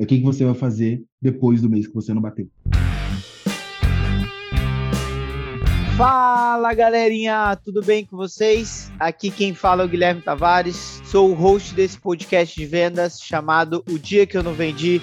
É o que, que você vai fazer depois do mês que você não bateu. Fala galerinha, tudo bem com vocês? Aqui quem fala é o Guilherme Tavares, sou o host desse podcast de vendas chamado O Dia Que Eu Não Vendi.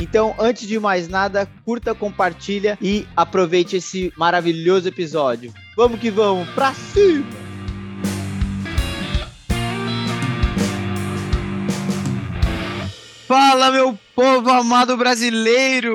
Então, antes de mais nada, curta, compartilha e aproveite esse maravilhoso episódio. Vamos que vamos, pra cima! Fala, meu povo amado brasileiro!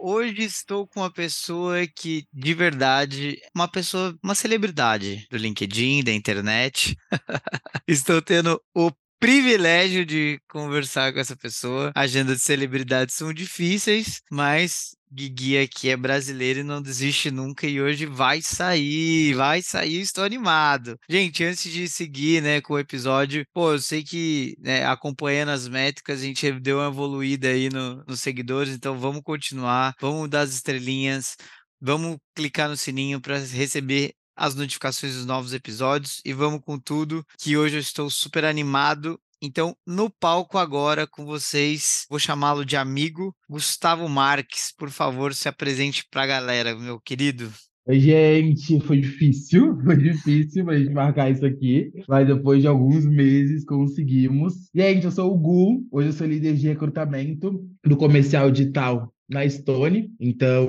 Hoje estou com uma pessoa que, de verdade, uma pessoa, uma celebridade do LinkedIn, da internet. estou tendo o privilégio de conversar com essa pessoa. Agendas de celebridades são difíceis, mas Guigui aqui é brasileiro e não desiste nunca e hoje vai sair, vai sair, estou animado. Gente, antes de seguir, né, com o episódio, pô, eu sei que né, acompanhando as métricas a gente deu uma evoluída aí no, nos seguidores, então vamos continuar, vamos dar as estrelinhas, vamos clicar no sininho para receber as notificações dos novos episódios e vamos com tudo, que hoje eu estou super animado. Então, no palco agora com vocês, vou chamá-lo de amigo Gustavo Marques. Por favor, se apresente para a galera, meu querido. Gente, foi difícil, foi difícil pra gente marcar isso aqui, mas depois de alguns meses conseguimos. Gente, eu sou o Gu, hoje eu sou líder de recrutamento do comercial digital na Estônia. Então,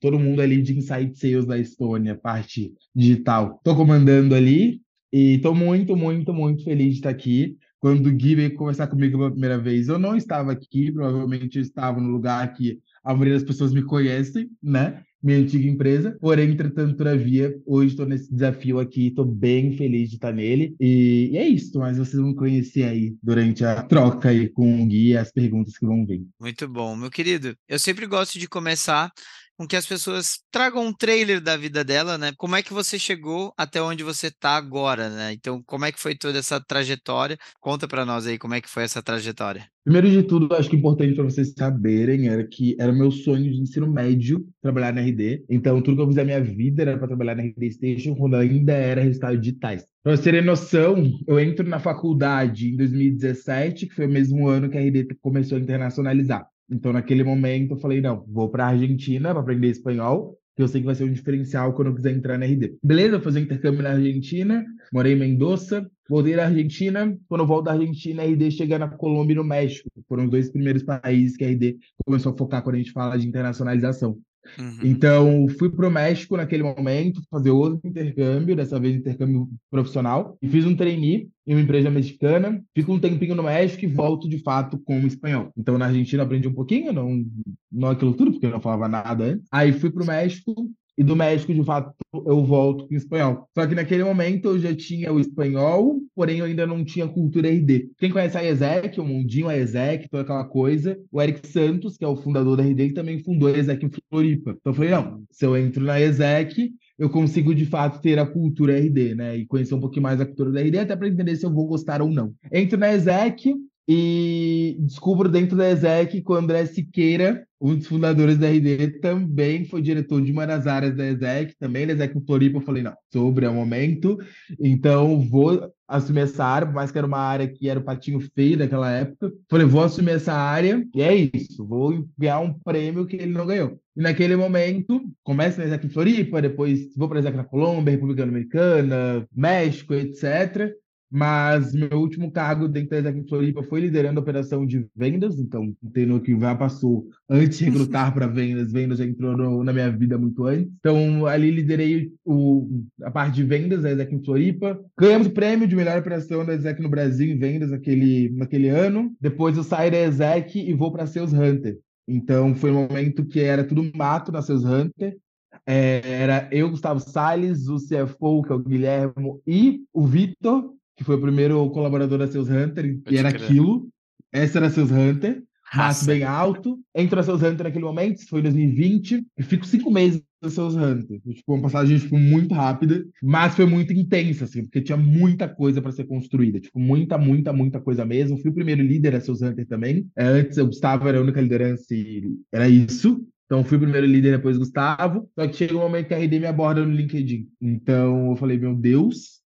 todo mundo ali de Insight Sales da Estônia, parte digital, estou comandando ali. E estou muito, muito, muito feliz de estar aqui. Quando o Gui veio conversar comigo pela primeira vez, eu não estava aqui, provavelmente eu estava no lugar que a maioria das pessoas me conhecem, né? Minha antiga empresa. Porém, entretanto, todavia, hoje estou nesse desafio aqui, estou bem feliz de estar nele. E, e, é isso, mas vocês vão conhecer aí durante a troca aí com o Gui as perguntas que vão vir. Muito bom, meu querido. Eu sempre gosto de começar com que as pessoas tragam um trailer da vida dela, né? Como é que você chegou até onde você está agora, né? Então, como é que foi toda essa trajetória? Conta para nós aí como é que foi essa trajetória. Primeiro de tudo, acho que é importante para vocês saberem era que era meu sonho de ensino médio trabalhar na RD. Então, tudo que eu fiz na minha vida era para trabalhar na RD Station quando ainda era resultado digitais. Para vocês terem noção, eu entro na faculdade em 2017, que foi o mesmo ano que a RD começou a internacionalizar. Então, naquele momento, eu falei: não, vou para a Argentina para aprender espanhol, que eu sei que vai ser um diferencial quando eu quiser entrar na RD. Beleza, fazer intercâmbio na Argentina, morei em Mendoza, voltei da Argentina. Quando eu volto da Argentina, a RD chega na Colômbia e no México. Foram os dois primeiros países que a RD começou a focar quando a gente fala de internacionalização. Uhum. Então, fui para o México naquele momento, fazer outro intercâmbio, dessa vez intercâmbio profissional, e fiz um trainee em uma empresa mexicana, fico um tempinho no México e volto de fato com o espanhol. Então, na Argentina aprendi um pouquinho, não, não aquilo tudo, porque eu não falava nada antes. Aí fui para o México, e do México, de fato, eu volto com o espanhol. Só que naquele momento eu já tinha o espanhol, porém eu ainda não tinha cultura RD. Quem conhece a ESEC, o Mundinho, a ESEC, toda aquela coisa, o Eric Santos, que é o fundador da RD, que também fundou a ESEC em Floripa. Então eu falei, não, se eu entro na ESEC, eu consigo de fato ter a cultura RD, né? E conhecer um pouquinho mais a cultura da RD, até para entender se eu vou gostar ou não. Entro na ESEC, e descubro dentro da ESEC que o André Siqueira, um dos fundadores da RD, também foi diretor de uma das áreas da ESEC, também da ESEC Floripa. Eu falei, não, sobre é o momento, então vou assumir essa área, por mais que era uma área que era o patinho feio daquela época. Falei, vou assumir essa área e é isso, vou ganhar um prêmio que ele não ganhou. E naquele momento, começo na ESEC Floripa, depois vou para a ESEC na Colômbia, República Dominicana, México, etc. Mas meu último cargo dentro da Exec Floripa foi liderando a operação de vendas, então entendo que já passou antes de recrutar para vendas, vendas já entrou no, na minha vida muito antes. Então ali liderei o, a parte de vendas da Exec Floripa. Ganhamos o prêmio de melhor operação da Exec no Brasil em vendas naquele, naquele ano. Depois eu saí da Exec e vou para Sales Hunter. Então foi um momento que era tudo mato na Sales Hunter. É, era eu, Gustavo Salles, o CFO, que é o Guilherme, e o Vitor, que foi o primeiro colaborador da Seus Hunter, e era aquilo. Essa era Seus Hunter. Maço bem alto. Entro na Seus Hunter naquele momento, foi em 2020, e fico cinco meses na Seus Hunter. Tipo, uma passagem tipo, muito rápida, mas foi muito intensa, assim, porque tinha muita coisa para ser construída. Tipo, muita, muita, muita coisa mesmo. Fui o primeiro líder da Seus Hunter também. É, antes, o Gustavo era a única liderança e era isso. Então, fui o primeiro líder, depois Gustavo. Só que chega um momento que a RD me aborda no LinkedIn. Então, eu falei, meu Deus,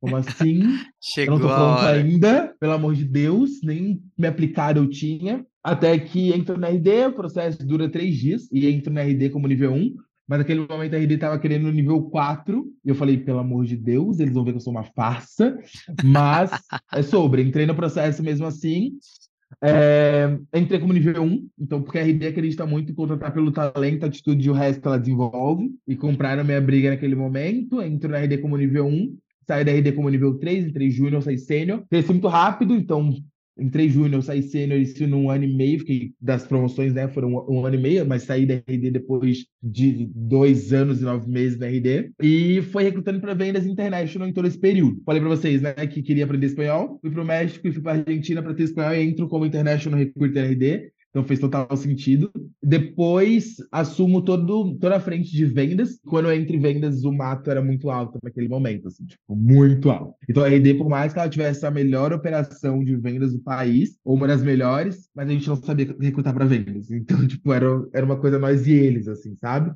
como assim? Chegou eu não tô pronto ainda, pelo amor de Deus, nem me aplicar eu tinha. Até que entro na RD, o processo dura três dias, e entro na RD como nível 1. Mas naquele momento a RD tava querendo no nível 4, e eu falei, pelo amor de Deus, eles vão ver que eu sou uma farsa. Mas é sobre, entrei no processo mesmo assim. É, entrei como nível 1, então, porque a RD acredita muito em contratar pelo talento, atitude e o resto ela desenvolve. E compraram minha briga naquele momento. Entro na RD como nível 1, saí da RD como nível 3, entrei júnior, saí sênior. Cresci muito rápido, então entrei júnior, saí sênior, isso num ano e meio, fiquei das promoções, né, foram um, um, ano e meio, mas saí da RD depois de dois anos e nove meses na RD, e foi recrutando para vendas international em todo esse período. Falei para vocês, né, que queria aprender espanhol, fui para o México e fui para Argentina para ter espanhol e entro como international recruiter RD, então fez total sentido. Depois assumo todo, toda a frente de vendas. Quando em vendas, o mato era muito alto naquele momento, assim, tipo, muito alto. Então a RD, por mais que ela tivesse a melhor operação de vendas do país, ou uma das melhores, mas a gente não sabia recrutar para vendas. Então, tipo, era, era uma coisa nós e eles, assim, sabe?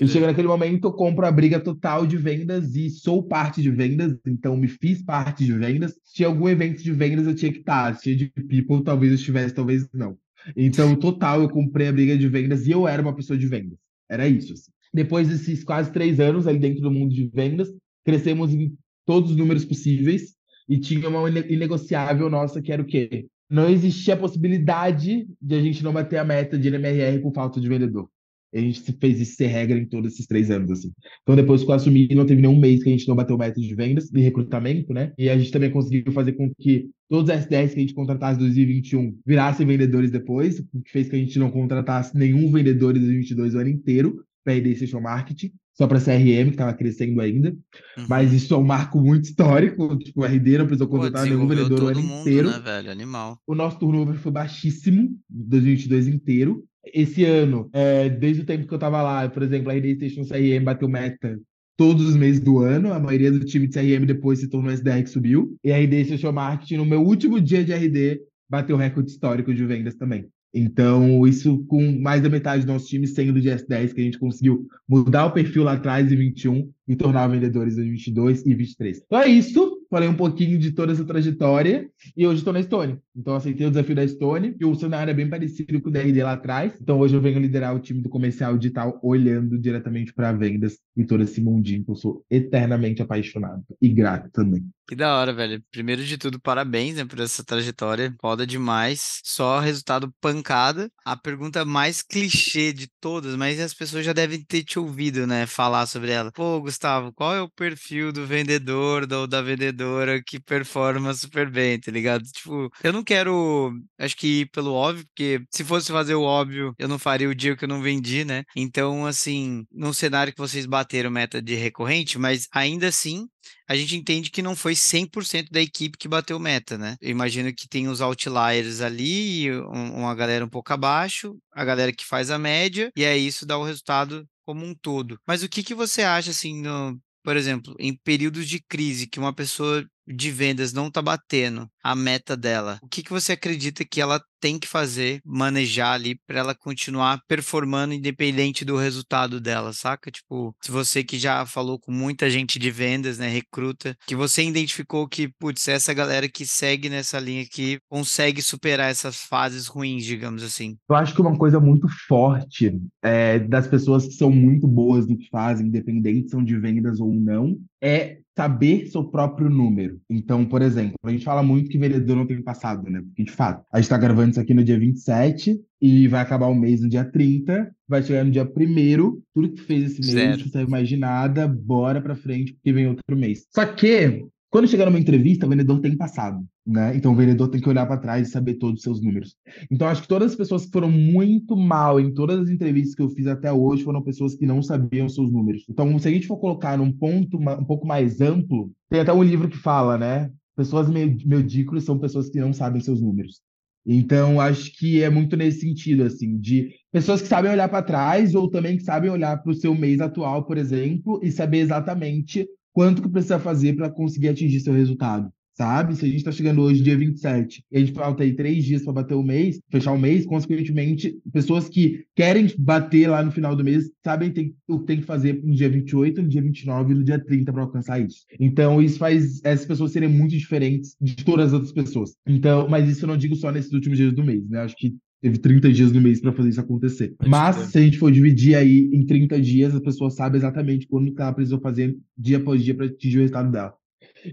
E chega naquele momento, eu compro a briga total de vendas e sou parte de vendas, então me fiz parte de vendas. Se tinha algum evento de vendas, eu tinha que estar. Se tinha de people, talvez eu estivesse, talvez não. Então, total, eu comprei a briga de vendas e eu era uma pessoa de vendas. Era isso. Assim. Depois desses quase três anos ali dentro do mundo de vendas, crescemos em todos os números possíveis e tinha uma inegociável nossa que era o quê? Não existia a possibilidade de a gente não bater a meta de NMRR por falta de vendedor. A gente fez isso ser regra em todos esses três anos, assim. Então, depois que eu assumi, não teve nenhum mês que a gente não bateu meta de vendas, de recrutamento, né? E a gente também conseguiu fazer com que todos os S10 que a gente contratasse em 2021 virassem vendedores depois, o que fez que a gente não contratasse nenhum vendedor em 2022 o ano inteiro para RD Social Marketing, só para CRM, que estava crescendo ainda. Uhum. Mas isso é um marco muito histórico. Tipo, o RD não precisou contratar Pô, nenhum vendedor o ano mundo, inteiro. Né, velho? Animal. O nosso turnover foi baixíssimo, 2022 inteiro esse ano, é, desde o tempo que eu tava lá, por exemplo, a RD Station CRM bateu meta todos os meses do ano. A maioria do time de CRM depois se tornou SDR que subiu. E a RD Social Marketing, no meu último dia de RD, bateu recorde histórico de vendas também. Então, isso com mais da metade do nosso time sendo de S10, que a gente conseguiu mudar o perfil lá atrás em 21 e tornar vendedores em 22 e 23. Então é isso. Falei um pouquinho de toda essa trajetória e hoje estou na Estônia. Então, aceitei o desafio da Estônia e o cenário é bem parecido com o DRD lá atrás. Então, hoje eu venho liderar o time do comercial digital, olhando diretamente para vendas e todo esse mundinho que eu sou eternamente apaixonado e grato também. Que da hora, velho. Primeiro de tudo, parabéns né, por essa trajetória. Foda demais. Só resultado pancada. A pergunta mais clichê de todas, mas as pessoas já devem ter te ouvido, né? Falar sobre ela. Pô, Gustavo, qual é o perfil do vendedor ou da vendedora que performa super bem, tá ligado? Tipo, eu não quero, acho que ir pelo óbvio, porque se fosse fazer o óbvio, eu não faria o dia que eu não vendi, né? Então, assim, num cenário que vocês bateram meta de recorrente, mas ainda assim, a gente entende que não foi 100% da equipe que bateu meta, né? Eu imagino que tem os outliers ali, uma galera um pouco abaixo, a galera que faz a média, e aí isso dá o resultado como um todo. Mas o que, que você acha, assim, no, por exemplo, em períodos de crise, que uma pessoa de vendas não está batendo a meta dela, o que, que você acredita que ela tem que fazer, manejar ali para ela continuar performando independente do resultado dela, saca? Tipo, se você que já falou com muita gente de vendas, né, recruta, que você identificou que, putz, essa galera que segue nessa linha aqui consegue superar essas fases ruins, digamos assim. Eu acho que uma coisa muito forte é, das pessoas que são muito boas no que fazem, independente são de vendas ou não, é saber seu próprio número. Então, por exemplo, a gente fala muito que vendedor não tem passado, né? Porque, de fato, a gente está gravando isso aqui no dia 27 e vai acabar o mês no dia 30, vai chegar no dia 1 tudo que fez esse mês, Zero. não serve mais de nada, bora pra frente, porque vem outro mês. Só que quando chegar numa entrevista, o vendedor tem passado, né? Então o vendedor tem que olhar para trás e saber todos os seus números. Então acho que todas as pessoas que foram muito mal em todas as entrevistas que eu fiz até hoje foram pessoas que não sabiam seus números. Então se a gente for colocar num ponto um pouco mais amplo, tem até um livro que fala, né? Pessoas medíocres são pessoas que não sabem seus números. Então, acho que é muito nesse sentido, assim, de pessoas que sabem olhar para trás ou também que sabem olhar para o seu mês atual, por exemplo, e saber exatamente quanto que precisa fazer para conseguir atingir seu resultado sabe? Se a gente está chegando hoje, dia 27, e a gente falta aí três dias para bater o mês, fechar o mês, consequentemente, pessoas que querem bater lá no final do mês sabem tem, o que tem que fazer no dia 28, no dia 29 e no dia 30 para alcançar isso. Então, isso faz essas pessoas serem muito diferentes de todas as outras pessoas. Então, mas isso eu não digo só nesses últimos dias do mês, né? Acho que teve 30 dias no mês para fazer isso acontecer. Mas se a gente for dividir aí em 30 dias, a pessoa sabe exatamente quando ela precisou fazer dia após dia para atingir o resultado dela.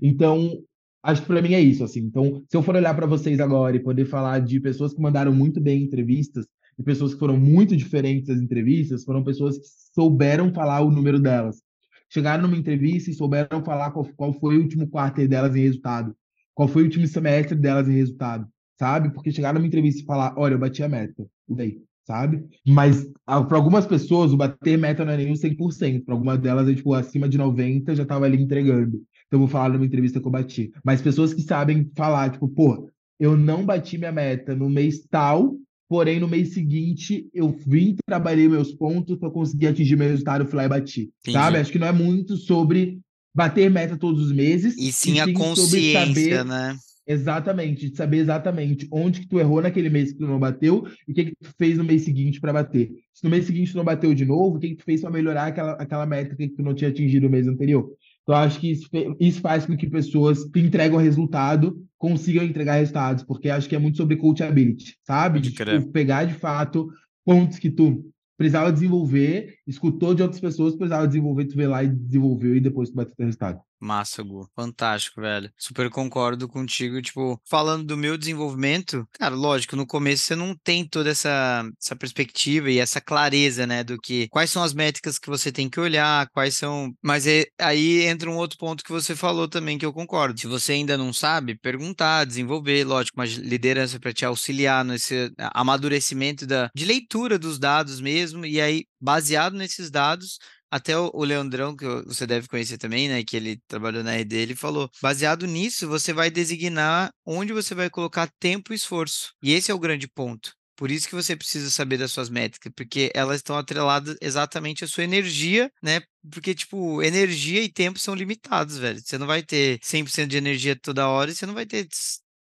Então, Acho que para mim é isso, assim. Então, se eu for olhar para vocês agora e poder falar de pessoas que mandaram muito bem entrevistas, e pessoas que foram muito diferentes das entrevistas, foram pessoas que souberam falar o número delas. Chegaram numa entrevista e souberam falar qual, qual foi o último quarto delas em resultado, qual foi o último semestre delas em resultado, sabe? Porque chegaram numa entrevista e falar, olha, eu bati a meta, e daí? Sabe? Mas para algumas pessoas, o bater meta não é nem 100%. Para algumas delas, é tipo, acima de 90% já estava ali entregando. Então, eu vou falar numa entrevista que eu bati. Mas pessoas que sabem falar, tipo, pô, eu não bati minha meta no mês tal, porém no mês seguinte eu vim, trabalhei meus pontos para conseguir atingir meu resultado, fui lá e bati. Entendi. Sabe? Acho que não é muito sobre bater meta todos os meses. E sim, e sim a consciência, saber... né? Exatamente, de saber exatamente onde que tu errou naquele mês que tu não bateu e o que, que tu fez no mês seguinte para bater. Se no mês seguinte tu não bateu de novo, o que, que tu fez para melhorar aquela, aquela meta que tu não tinha atingido no mês anterior. Então, acho que isso, isso faz com que pessoas que entregam resultado consigam entregar resultados, porque acho que é muito sobre coachability, sabe? De tipo, pegar de fato pontos que tu precisava desenvolver, escutou de outras pessoas, precisava desenvolver, tu vê lá e desenvolveu e depois tu bateu o resultado. Massa, Gu. Fantástico, velho. Super concordo contigo. Tipo, falando do meu desenvolvimento, cara, lógico, no começo você não tem toda essa, essa perspectiva e essa clareza, né, do que quais são as métricas que você tem que olhar, quais são. Mas é, aí entra um outro ponto que você falou também que eu concordo. Se você ainda não sabe, perguntar, desenvolver, lógico, uma liderança para te auxiliar nesse amadurecimento da, de leitura dos dados mesmo, e aí, baseado nesses dados, até o, Leandrão, que você deve conhecer também, né? Que ele trabalhou na RD, ele falou: baseado nisso, você vai designar onde você vai colocar tempo e esforço. E esse é o grande ponto. Por isso que você precisa saber das suas métricas, porque elas estão atreladas exatamente à sua energia, né? Porque, tipo, energia e tempo são limitados, velho. Você não vai ter 100% de energia toda hora e você não vai ter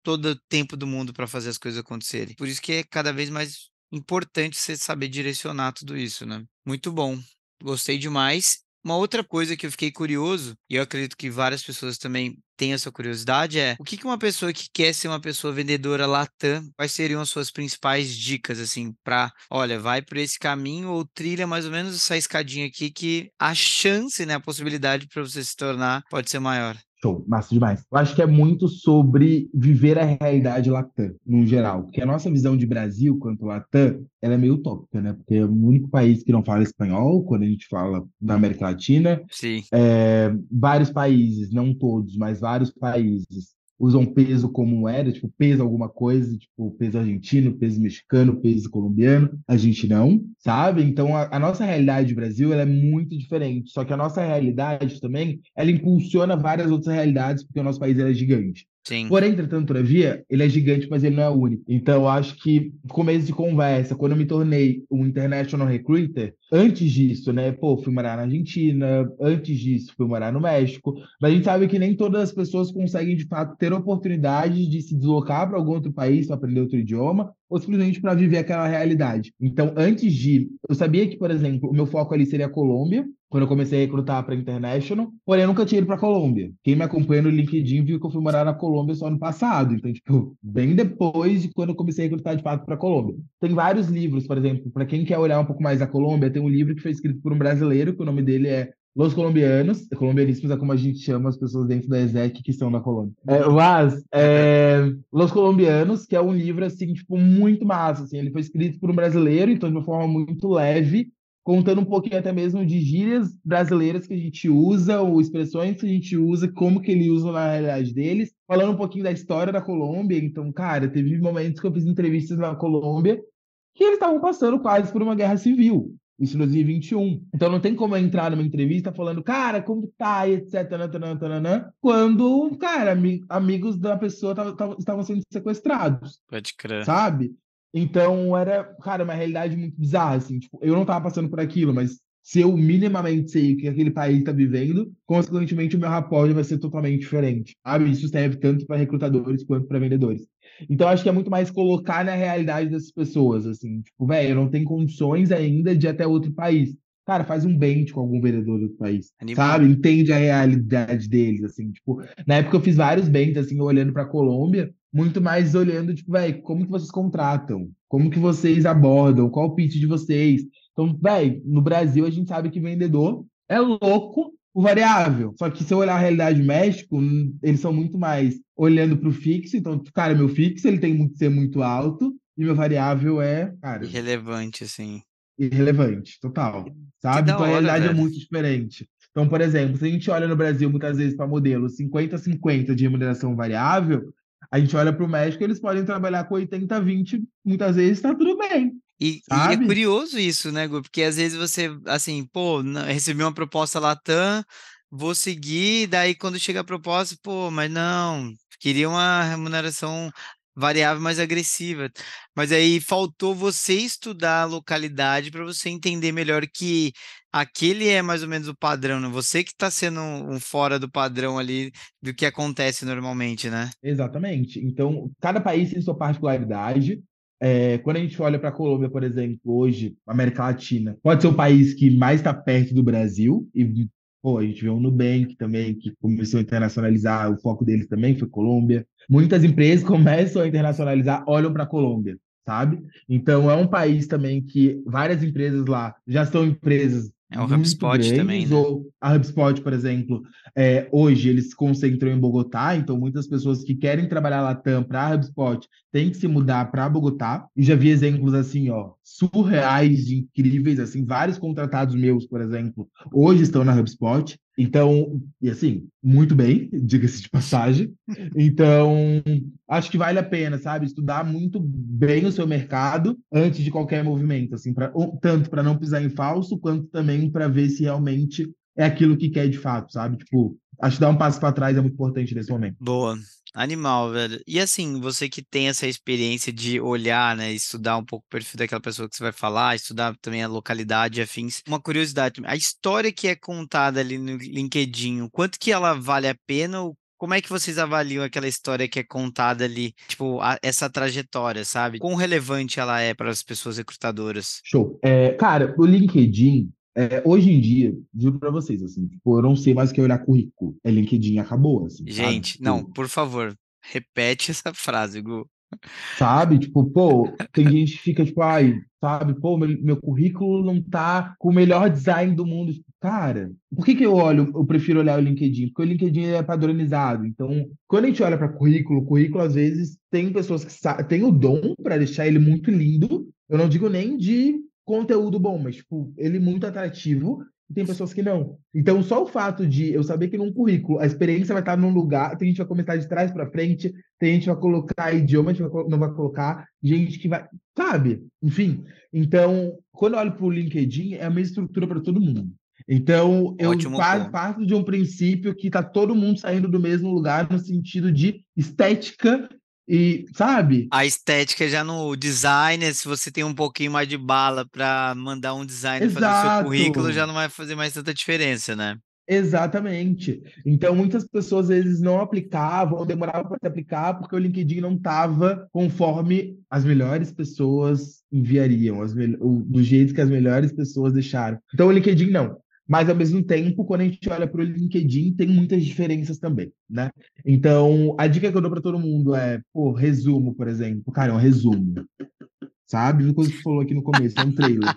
todo o tempo do mundo para fazer as coisas acontecerem. Por isso que é cada vez mais importante você saber direcionar tudo isso, né? Muito bom. Gostei demais. Uma outra coisa que eu fiquei curioso, e eu acredito que várias pessoas também têm essa curiosidade, é o que, uma pessoa que quer ser uma pessoa vendedora Latam, quais seriam as suas principais dicas, assim, para, olha, vai por esse caminho ou trilha mais ou menos essa escadinha aqui que a chance, né, a possibilidade para você se tornar pode ser maior. Show, massa demais. Eu acho que é muito sobre viver a realidade Latam, no geral. Porque a nossa visão de Brasil quanto Latam, ela é meio utópica, né? Porque é o único país que não fala espanhol, quando a gente fala na América Latina. Sim. É, vários países, não todos, mas vários países usam peso como moeda, tipo, peso alguma coisa, tipo, peso argentino, peso mexicano, peso colombiano. A gente não, sabe? Então, a, a nossa realidade do Brasil, é muito diferente. Só que a nossa realidade também, ela impulsiona várias outras realidades, porque o nosso país é gigante. Sim. Porém, entretanto, todavia, ele é gigante, mas ele não é único. Então, eu acho que, começo de conversa, quando eu me tornei um international recruiter, antes disso, né, pô, fui morar na Argentina, antes disso, fui morar no México, mas a gente sabe que nem todas as pessoas conseguem, de fato, ter oportunidade de se deslocar para algum outro país para aprender outro idioma, ou simplesmente para viver aquela realidade. Então, antes de. Eu sabia que, por exemplo, o meu foco ali seria a Colômbia, quando eu comecei a recrutar para International, porém eu nunca tinha ido para Colômbia. Quem me acompanha no LinkedIn viu que eu fui morar na Colômbia só ano passado, então, tipo, bem depois de quando eu comecei a recrutar de fato para Colômbia. Tem vários livros, por exemplo, para quem quer olhar um pouco mais a Colômbia, tem um livro que foi escrito por um brasileiro, que o nome dele é Los colombianos, colombianíssimos é como a gente chama as pessoas dentro da ESEC que são da Colômbia. É, mas, é, Los colombianos, que é um livro, assim, tipo, muito massa, assim, ele foi escrito por um brasileiro, então de uma forma muito leve, contando um pouquinho até mesmo de gírias brasileiras que a gente usa, ou expressões que a gente usa, como que ele usa na realidade deles, falando um pouquinho da história da Colômbia, então, cara, teve momentos que eu fiz entrevistas na Colômbia que eles estavam passando quase por uma guerra civil, Isso em 2021. Então não tem como eu entrar numa entrevista falando, cara, como tá, e etc, tananã, tananã, quando, cara, amigos da pessoa estavam sendo sequestrados. Pode crer. Sabe? Então era, cara, uma realidade muito bizarra, assim, tipo, eu não tava passando por aquilo, mas se eu minimamente sei o que aquele país está vivendo, consequentemente o meu rapport vai ser totalmente diferente. Sabe? Isso serve tanto para recrutadores quanto para vendedores. Então acho que é muito mais colocar na realidade dessas pessoas, assim, tipo, velho, eu não tenho condições ainda de ir até outro país. Cara, faz um bench com algum vendedor do país, Animal. sabe? Entende a realidade deles, assim, tipo, na época eu fiz vários bens, assim, olhando para Colômbia, muito mais olhando, tipo, velho, como que vocês contratam? Como que vocês abordam? Qual o pitch de vocês? Então, velho, no Brasil a gente sabe que vendedor é louco o variável. Só que se eu olhar a realidade do México, eles são muito mais olhando para o fixo. Então, cara, meu fixo ele tem que ser muito alto e meu variável é, cara, irrelevante, assim. Irrelevante, total. Sabe? Então a realidade é velho. é muito diferente. Então, por exemplo, se a gente olha no Brasil muitas vezes para modelo 50-50 de remuneração variável, a gente olha para o México, eles podem trabalhar com 80-20, muitas vezes está tudo bem. E, e, é curioso isso, né, Gu? Porque às vezes você, assim, pô, recebi uma proposta Latam, vou seguir, daí quando chega a proposta, pô, mas não, queria uma remuneração variável mais agressiva. Mas aí faltou você estudar a localidade para você entender melhor que aquele é mais ou menos o padrão, né? Você que está sendo um fora do padrão ali do que acontece normalmente, né? Exatamente. Então, cada país tem sua particularidade. É, quando a gente olha para a Colômbia, por exemplo, hoje, América Latina, pode ser o país que mais está perto do Brasil, e pô, a gente vê o Nubank também, que começou a internacionalizar, o foco deles também foi Colômbia. Muitas empresas começam a internacionalizar, olham para a Colômbia, sabe? Então é um país também que várias empresas lá já são empresas é o HubSpot grandes, também, né? Ou a HubSpot, por exemplo, é, hoje eles se concentram em Bogotá, então muitas pessoas que querem trabalhar Latam para a HubSpot têm que se mudar para Bogotá. E já vi exemplos assim, ó, surreais, incríveis, assim, vários contratados meus, por exemplo, hoje estão na HubSpot. Então, e assim, muito bem, diga-se de passagem. Então, acho que vale a pena, sabe, estudar muito bem o seu mercado antes de qualquer movimento, assim, pra, tanto para não pisar em falso, quanto também para ver se realmente é aquilo que quer de fato, sabe? Tipo, acho que dar um passo para trás é muito importante nesse momento. Boa. Animal, velho. E assim, você que tem essa experiência de olhar, né, estudar um pouco o perfil daquela pessoa que você vai falar, estudar também a localidade e afins. Uma curiosidade, a história que é contada ali no LinkedIn, quanto que ela vale a pena? Como é que vocês avaliam aquela história que é contada ali, tipo, a, essa trajetória, sabe? Quão relevante ela é para as pessoas recrutadoras? Show. É, cara, o LinkedIn, é, hoje em dia, digo para vocês, assim, tipo, eu não sei mais o que é olhar currículo. É LinkedIn acabou, assim. Gente, sabe? não, tipo por favor, repete essa frase, Gu. Sabe? Tipo, pô, tem gente que fica, tipo, ai, sabe, pô, meu, meu currículo não tá com o melhor design do mundo. Cara, por que que eu olho, eu prefiro olhar o LinkedIn? Porque o LinkedIn é padronizado. Então, quando a gente olha para currículo, currículo às vezes tem pessoas que têm o dom para deixar ele muito lindo. Eu não digo nem de conteúdo bom, mas, tipo, ele é muito atrativo e tem pessoas que não. Então, só o fato de eu saber que num currículo a experiência vai estar num lugar, tem gente que vai começar de trás para frente, tem gente que vai colocar idioma, gente não vai colocar, gente que vai. Sabe? Enfim. Então, quando eu olho para o LinkedIn, é a mesma estrutura para todo mundo. Então, eu parto de um princípio que está todo mundo saindo do mesmo lugar no sentido de estética e, sabe? A estética já no designer, se você tem um pouquinho mais de bala para mandar um designer Exato. fazer o seu currículo, já não vai fazer mais tanta diferença, né? Exatamente. Então, muitas pessoas às vezes não aplicavam ou demoravam para se aplicar porque o LinkedIn não estava conforme as melhores pessoas enviariam, as do jeito que as melhores pessoas deixaram. Então, o LinkedIn não. Mas, ao mesmo tempo, quando a gente olha para o LinkedIn, tem muitas diferenças também, né? Então, a dica que eu dou para todo mundo é, pô, resumo, por exemplo. Cara, é um resumo. Sabe? Uma coisa que você falou aqui no começo, é um trailer.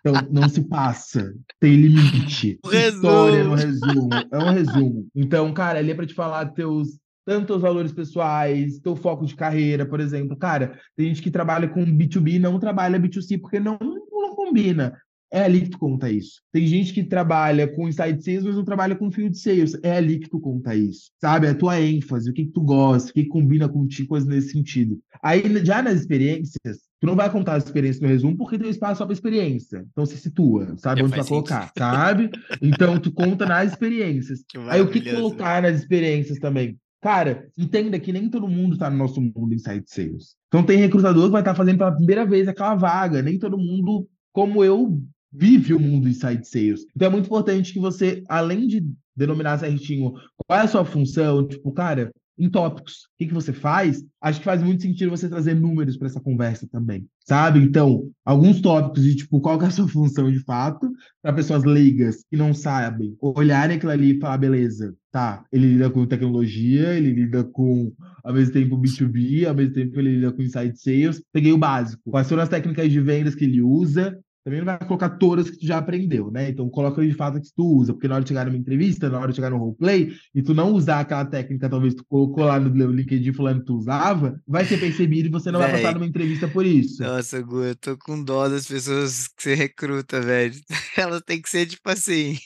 Então, não se passa. Tem limite. História no resumo. É um resumo. Então, cara, ele é para te falar teus tanto os valores pessoais, teu foco de carreira, por exemplo. Cara, tem gente que trabalha com B2B e não trabalha B2C porque não, não combina. É ali que tu conta isso. Tem gente que trabalha com inside sales, mas não trabalha com field sales. É ali que tu conta isso. Sabe? A tua ênfase, o que, que tu gosta, o que, que combina contigo, coisas nesse sentido. Aí, já nas experiências, tu não vai contar as experiências no resumo porque tem espaço só para experiência. Então se situa, sabe onde vai colocar, sabe? Então tu conta nas experiências. Aí o que colocar nas experiências também? Cara, entenda que nem todo mundo está no nosso mundo inside sales. Então tem recrutador que vai estar tá fazendo pela primeira vez aquela vaga. Nem todo mundo, como eu, vive o mundo inside sales. Então é muito importante que você, além de denominar certinho qual é a sua função, tipo, cara, em tópicos. O que, que você faz? Acho que faz muito sentido você trazer números para essa conversa também, sabe? Então, alguns tópicos de tipo, qual é a sua função de fato, para pessoas leigas que não sabem, olharem aquilo ali e falar, beleza, tá, ele lida com tecnologia, ele lida com, ao mesmo tempo, B2B, ao mesmo tempo ele lida com inside sales. Peguei o básico. Quais são as técnicas de vendas que ele usa? Também não vai colocar todas que tu já aprendeu, né? Então coloca de fato que tu usa, porque na hora de chegar numa entrevista, na hora de chegar no roleplay, e tu não usar aquela técnica, talvez tu colocou lá no LinkedIn falando que tu usava, vai ser percebido e você não Véi, vai passar numa entrevista por isso. Nossa, Gu, eu tô com dó das pessoas que você recruta, velho. Elas têm que ser tipo assim.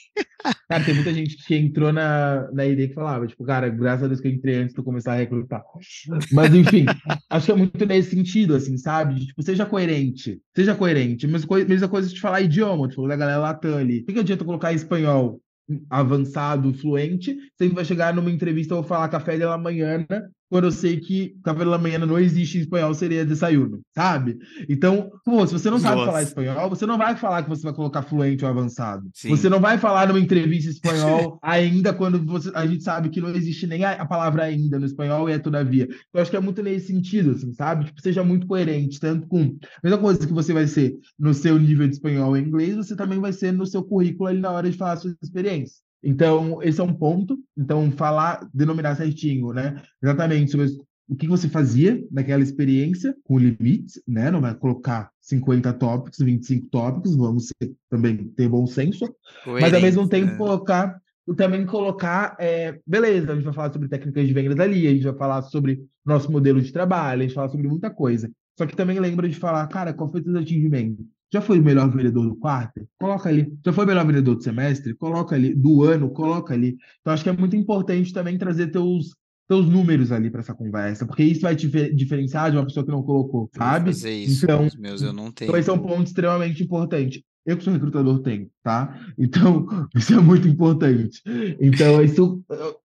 Cara, tem muita gente que entrou na, na ideia que falava, tipo, cara, graças a Deus que eu entrei antes de tu começar a recrutar. Mas, enfim, acho que é muito nesse sentido, assim, sabe? Tipo, seja coerente. Seja coerente. Coisa, mesma coisa de falar idioma, tipo, da galera latam ali. O que, adianta colocar espanhol avançado, fluente, sempre vai chegar numa entrevista, vou falar café da manhã, quando eu sei que café da manhã não existe em espanhol, seria desayuno, sabe? Então, pô, se você não sabe Nossa. falar espanhol, você não vai falar que você vai colocar fluente ou avançado. Sim. Você não vai falar numa entrevista em espanhol ainda quando você, a gente sabe que não existe nem a, a, palavra ainda no espanhol e é todavia. Eu acho que é muito nesse sentido, assim, sabe? Tipo, seja muito coerente, tanto com a mesma coisa que você vai ser no seu nível de espanhol e inglês, você também vai ser no seu currículo ali na hora de falar suas experiências. Então, esse é um ponto. Então, falar, denominar certinho, né? Exatamente sobre o que você fazia naquela experiência, com limites, né? Não vai colocar 50 tópicos, 25 tópicos, vamos ser, também ter bom senso, mas ao mesmo tempo né? colocar também colocar, é, beleza, a gente vai falar sobre técnicas de venda dali, a gente vai falar sobre nosso modelo de trabalho, a gente vai falar sobre muita coisa. Só que também lembra de falar, cara, qual foi o seu atingimento? Já foi o melhor vendedor do quarto? Coloca ali. Já foi o melhor vendedor do semestre? Coloca ali. Do ano? Coloca ali. Então, acho que é muito importante também trazer teus, teus números ali para essa conversa, porque isso vai te diferenciar de uma pessoa que não colocou, sabe? Fazer isso, então, meus eu não tenho. Então, esse é um ponto extremamente importante. Eu que sou recrutador tenho, tá? Então, isso é muito importante. Então, isso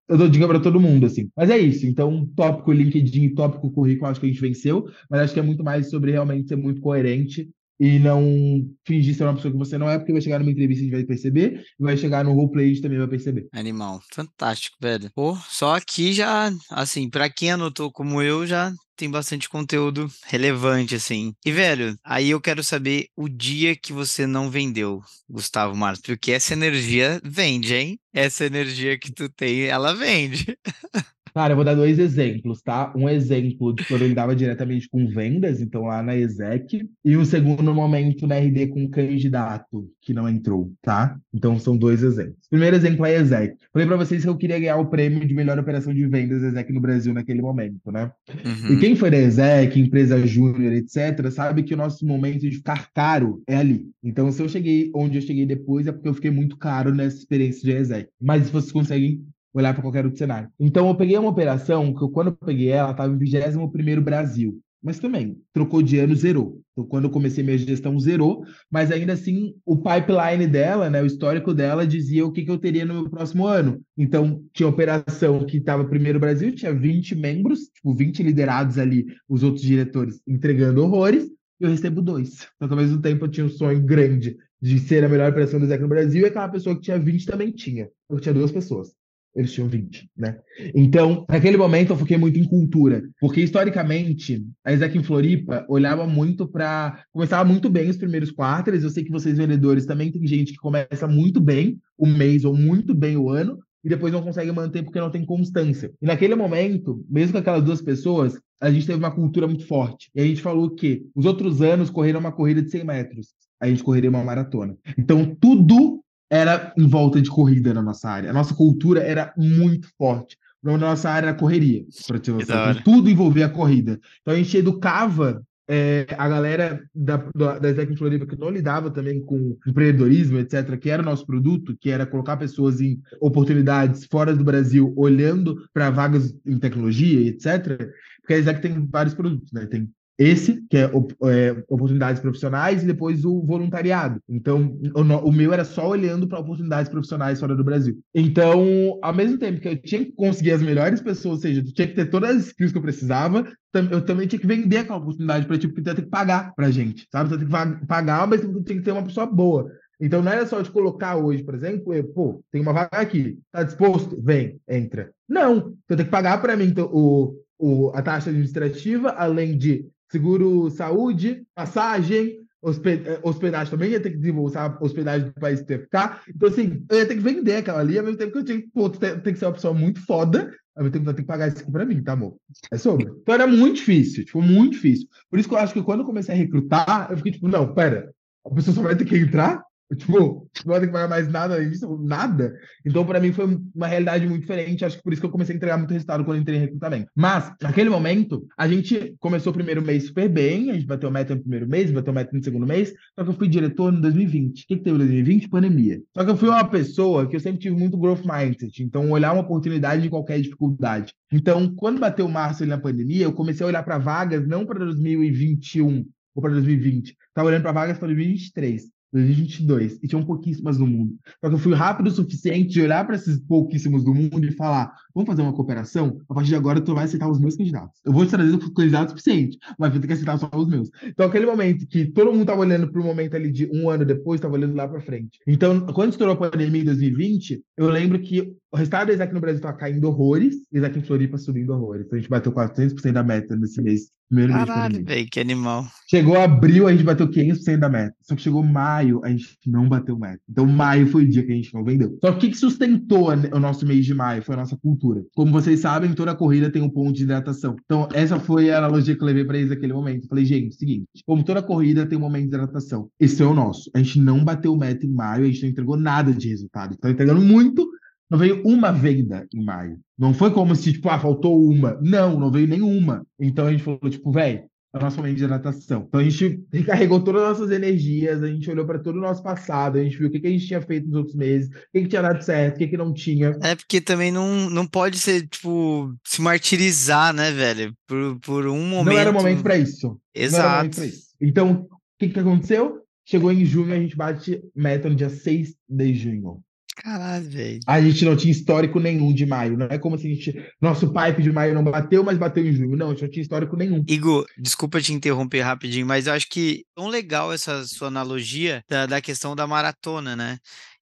eu dou dica para todo mundo, assim. Mas é isso. Então, tópico LinkedIn, tópico currículo, acho que a gente venceu, mas acho que é muito mais sobre realmente ser muito coerente e não fingir ser uma pessoa que você não é, porque vai chegar numa entrevista e vai perceber, vai chegar no roleplay e também vai perceber. Animal, fantástico, velho. Pô, só aqui já, assim, para quem anotou como eu, já tem bastante conteúdo relevante, assim. E, velho, aí eu quero saber o dia que você não vendeu, Gustavo Marques, porque essa energia vende, hein? Essa energia que tu tem, ela vende. Cara, eu vou dar dois exemplos, tá? Um exemplo de quando eu lidava diretamente com vendas, então lá na ESEC, e um segundo momento na RD com um candidato que não entrou, tá? Então são dois exemplos. Primeiro exemplo é a ESEC. Falei para vocês que eu queria ganhar o prêmio de melhor operação de vendas ESEC no Brasil naquele momento, né? Uhum. E quem foi da ESEC, empresa júnior, etc., sabe que o nosso momento de ficar caro é ali. Então, se eu cheguei onde eu cheguei depois, é porque eu fiquei muito caro nessa experiência de ESEC. Mas se vocês conseguem olhar para qualquer outro cenário. Então, eu peguei uma operação que, eu, quando eu peguei ela, estava em 21 Brasil. Mas também, trocou de ano, zerou. Então, quando eu comecei minha gestão, zerou. Mas ainda assim, o pipeline dela, né, o histórico dela, dizia o que, que eu teria no meu próximo ano. Então, tinha operação que estava primeiro Brasil, tinha 20 membros, tipo, 20 liderados ali, os outros diretores entregando horrores, eu recebo dois. Então, ao mesmo tempo, eu tinha um sonho grande de ser a melhor operação do Zé no Brasil, e aquela pessoa que tinha 20 também tinha. Eu tinha duas pessoas eles tinham 20, né? Então, naquele momento eu foquei muito em cultura, porque historicamente a Isaac em Floripa olhava muito para começava muito bem os primeiros quartos. Eu sei que vocês vendedores também tem gente que começa muito bem o mês ou muito bem o ano e depois não consegue manter porque não tem constância. E naquele momento, mesmo com aquelas duas pessoas, a gente teve uma cultura muito forte. E a gente falou que os outros anos correram uma corrida de 100 metros, a gente correria uma maratona. Então, tudo era em volta de corrida na nossa área. A nossa cultura era muito forte. Na nossa área era correria, para ter noção. Tudo envolvia a corrida. Então a gente educava é, a galera da, da, da Exec Floripa que não lidava também com empreendedorismo, etc., que era o nosso produto, que era colocar pessoas em oportunidades fora do Brasil, olhando para vagas em tecnologia, etc., porque a Exec tem vários produtos, né? Tem esse, que é, é, oportunidades profissionais, e depois o voluntariado. Então, o, o meu era só olhando para oportunidades profissionais fora do Brasil. Então, ao mesmo tempo que eu tinha que conseguir as melhores pessoas, ou seja, eu tinha que ter todas as skills que eu precisava, eu também tinha que vender aquela oportunidade para tipo, ter que pagar pra gente, sabe? Você tem que pagar, mas tem que ter uma pessoa boa. Então não era só de colocar hoje, por exemplo, eu, pô, tem uma vaga aqui, tá disposto? Vem, entra. Não, você tem que pagar para mim então, o, o, a taxa administrativa, além de seguro saúde, passagem, eh, hospedagem também ia ter que desembolsar hospedagem do país que ficar. Então, assim, eu ia ter que vender aquela ali, ao mesmo tempo que eu tinha que, pô, tem, tem que ser uma pessoa muito foda, ao mesmo tempo que eu tenho que pagar isso aqui pra mim, tá, amor? É sobre. Então era muito difícil, tipo, muito difícil. Por isso que eu acho que quando eu comecei a recrutar, eu fiquei tipo, não, pera, a pessoa só vai ter que entrar Tipo, não ter que pagar mais nada disso, nada. Então, para mim, foi uma realidade muito diferente. Acho que por isso que eu comecei a entregar muito resultado quando entrei em recrutamento. Mas, naquele momento, a gente começou o primeiro mês super bem, a gente bateu meta no primeiro mês, bateu meta no segundo mês, só que eu fui diretor em 2020. O que, que teve em 2020? Pandemia. Só que eu fui uma pessoa que eu sempre tive muito growth mindset, então olhar uma oportunidade de qualquer dificuldade. Então, quando bateu março ali na pandemia, eu comecei a olhar para vagas não para 2021 ou para 2020, estava olhando para vagas para 2023. 2022, e tinham pouquíssimas no mundo. Só que eu fui rápido o suficiente de olhar para esses pouquíssimos do mundo e falar: vamos fazer uma cooperação? A partir de agora, tu vai aceitar os meus candidatos. Eu vou te trazer o candidato suficiente, mas vai ter que aceitar só os meus. Então, aquele momento que todo mundo estava olhando para o momento ali de um ano depois, estava olhando lá para frente. Então, quando estourou a pandemia em 2020, eu lembro que o resultado da Isaac no Brasil estava caindo horrores, Isaac em Floripa subindo horrores. Então, a gente bateu 400% da meta nesse mês Primeiro Caralho, velho, que animal. Chegou abril, a gente bateu 500% da meta. Só que chegou maio, a gente não bateu meta. Então, maio foi o dia que a gente não vendeu. Só que o que sustentou o nosso mês de maio foi a nossa cultura. Como vocês sabem, toda corrida tem um ponto de hidratação. Então, essa foi a analogia que eu levei para eles naquele momento. falei, gente, seguinte, como toda corrida tem um momento de hidratação. Esse é o nosso. A gente não bateu meta em maio, a gente não entregou nada de resultado. Então, entregando muito, não veio uma venda em maio. Não foi como se, tipo, ah, faltou uma. Não, não veio nenhuma. Então a gente falou, tipo, velho, é o nosso momento de hidratação. Então a gente recarregou todas as nossas energias, a gente olhou para todo o nosso passado, a gente viu o que, que a gente tinha feito nos outros meses, o que, que tinha dado certo, o que, que não tinha. É porque também não, não pode ser, tipo, se martirizar, né, velho? Por, por um momento. Não era o momento para isso. Exato. Isso. Então, o que, que aconteceu? Chegou em junho, a gente bate meta no dia 6 de junho. Caralho, velho. A gente não tinha histórico nenhum de maio. Não é como se a gente. Nosso pipe de maio não bateu, mas bateu em junho. Não, a gente não tinha histórico nenhum. Igor, desculpa te interromper rapidinho, mas eu acho que tão legal essa sua analogia da, da questão da maratona, né?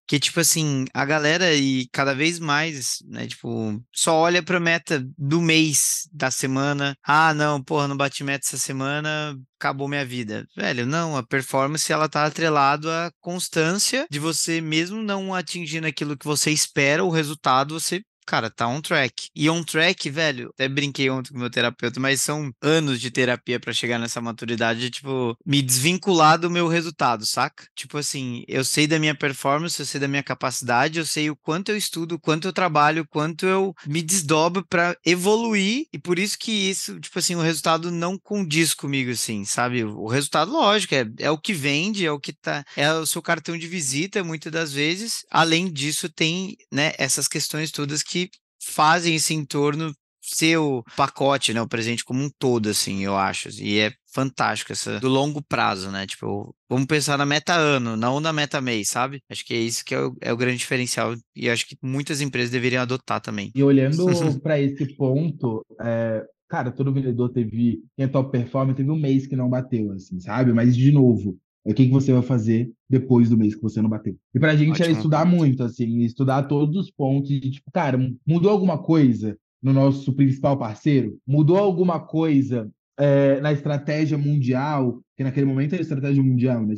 Que tipo assim, a galera e cada vez mais, né, tipo, só olha pra meta do mês, da semana. Ah, não, porra, não bati meta essa semana, acabou minha vida. Velho, não, a performance ela tá atrelado à constância de você mesmo não atingindo aquilo que você espera, o resultado você cara, tá on track. E on track, velho, até brinquei ontem com meu terapeuta, mas são anos de terapia para chegar nessa maturidade de, tipo, me desvincular do meu resultado, saca? Tipo assim, eu sei da minha performance, eu sei da minha capacidade, eu sei o quanto eu estudo, o quanto eu trabalho, o quanto eu me desdobro para evoluir, e por isso que isso, tipo assim, o resultado não condiz comigo, assim, sabe? O resultado, lógico, é, é o que vende, é o que tá, é o seu cartão de visita, muitas das vezes. Além disso, tem, né, essas questões todas que fazem esse entorno ser o pacote, né, o presente como um todo, assim, eu acho. E é fantástico essa do longo prazo, né? Tipo, vamos pensar na meta ano, não na meta mês, sabe? Acho que é isso que é o, é o grande diferencial e acho que muitas empresas deveriam adotar também. E olhando para esse ponto, é, cara, todo vendedor teve, quem é top performance, teve um mês que não bateu, assim, sabe? Mas, de novo, o que, que você vai fazer depois do mês que você não bateu. E pra gente é Ótimo. é estudar muito, assim, estudar todos os pontos de, tipo, cara, mudou alguma coisa no nosso principal parceiro? Mudou alguma coisa é, na estratégia mundial? Que naquele momento era estratégia mundial, né?